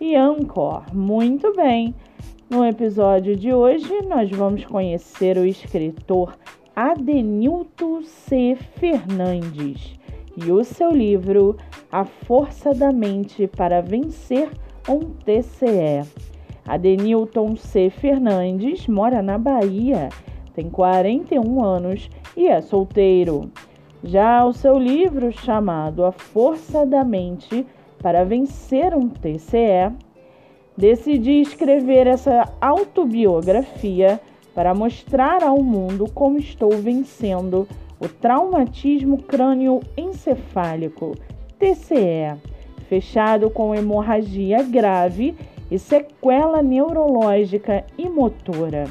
e Anchor. Muito bem! No episódio de hoje, nós vamos conhecer o escritor Adenilton C. Fernandes e o seu livro A Força da Mente para Vencer um TCE. Adenilton C. Fernandes mora na Bahia, tem 41 anos e é solteiro. Já o seu livro chamado A Força da Mente para vencer um TCE, decidi escrever essa autobiografia para mostrar ao mundo como estou vencendo o traumatismo crânioencefálico, TCE, fechado com hemorragia grave e sequela neurológica e motora.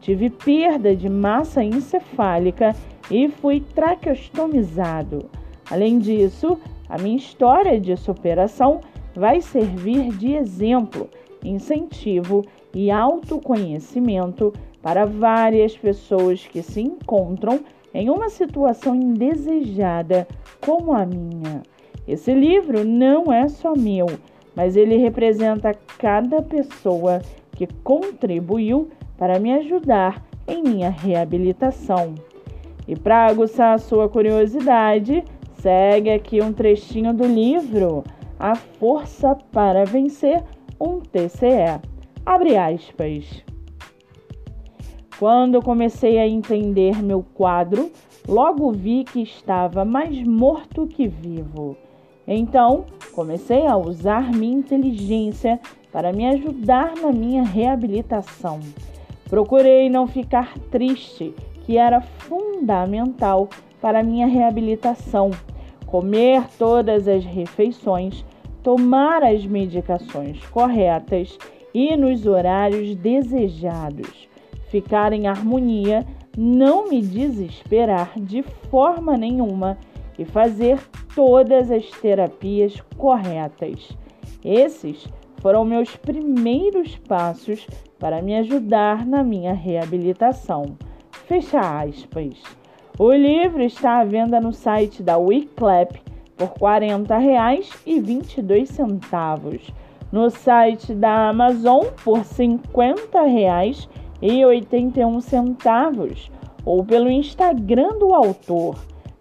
Tive perda de massa encefálica e fui traqueostomizado. Além disso, a minha história de superação vai servir de exemplo, incentivo e autoconhecimento para várias pessoas que se encontram em uma situação indesejada como a minha. Esse livro não é só meu, mas ele representa cada pessoa que contribuiu para me ajudar em minha reabilitação. E para aguçar a sua curiosidade, Segue aqui um trechinho do livro A Força para Vencer um TCE. Abre aspas. Quando comecei a entender meu quadro, logo vi que estava mais morto que vivo. Então, comecei a usar minha inteligência para me ajudar na minha reabilitação. Procurei não ficar triste, que era fundamental para minha reabilitação comer todas as refeições, tomar as medicações corretas e nos horários desejados, ficar em harmonia, não me desesperar de forma nenhuma e fazer todas as terapias corretas. Esses foram meus primeiros passos para me ajudar na minha reabilitação. Fecha aspas. O livro está à venda no site da Wiclap por R$ 40,22, no site da Amazon por R$ 50,81 ou pelo Instagram do autor.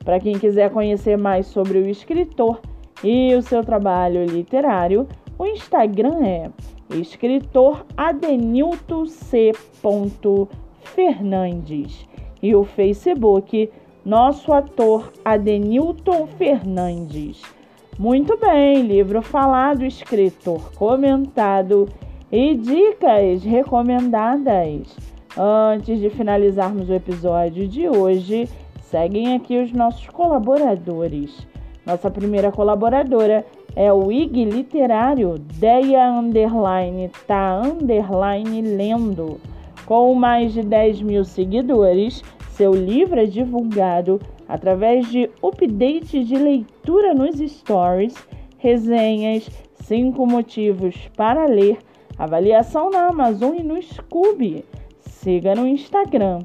Para quem quiser conhecer mais sobre o escritor e o seu trabalho literário, o Instagram é escritor Adenilton C. e o Facebook Nosso Ator Adenilton Fernandes. Muito bem, livro falado, escritor comentado e dicas recomendadas. Antes de finalizarmos o episódio de hoje, seguem aqui os nossos colaboradores. Nossa primeira colaboradora é o IG Literário Deia Underline Tá Underline Lendo. Com mais de 10 mil seguidores, seu livro é divulgado através de updates de leitura nos stories, resenhas, cinco motivos para ler, avaliação na Amazon e no Scooby. Siga no Instagram.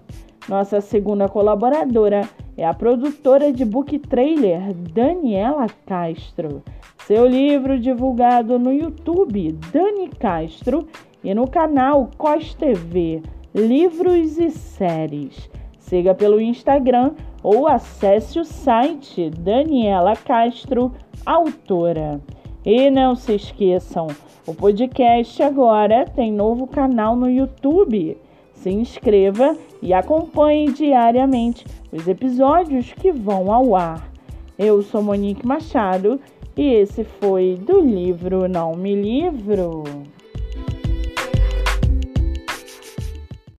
Nossa segunda colaboradora é a produtora de book trailer Daniela Castro. Seu livro divulgado no YouTube Dani Castro e no canal Cos TV livros e séries. Siga pelo Instagram ou acesse o site Daniela Castro, autora. E não se esqueçam, o podcast agora tem novo canal no YouTube. Se inscreva e acompanhe diariamente os episódios que vão ao ar. Eu sou Monique Machado e esse foi do livro Não Me Livro.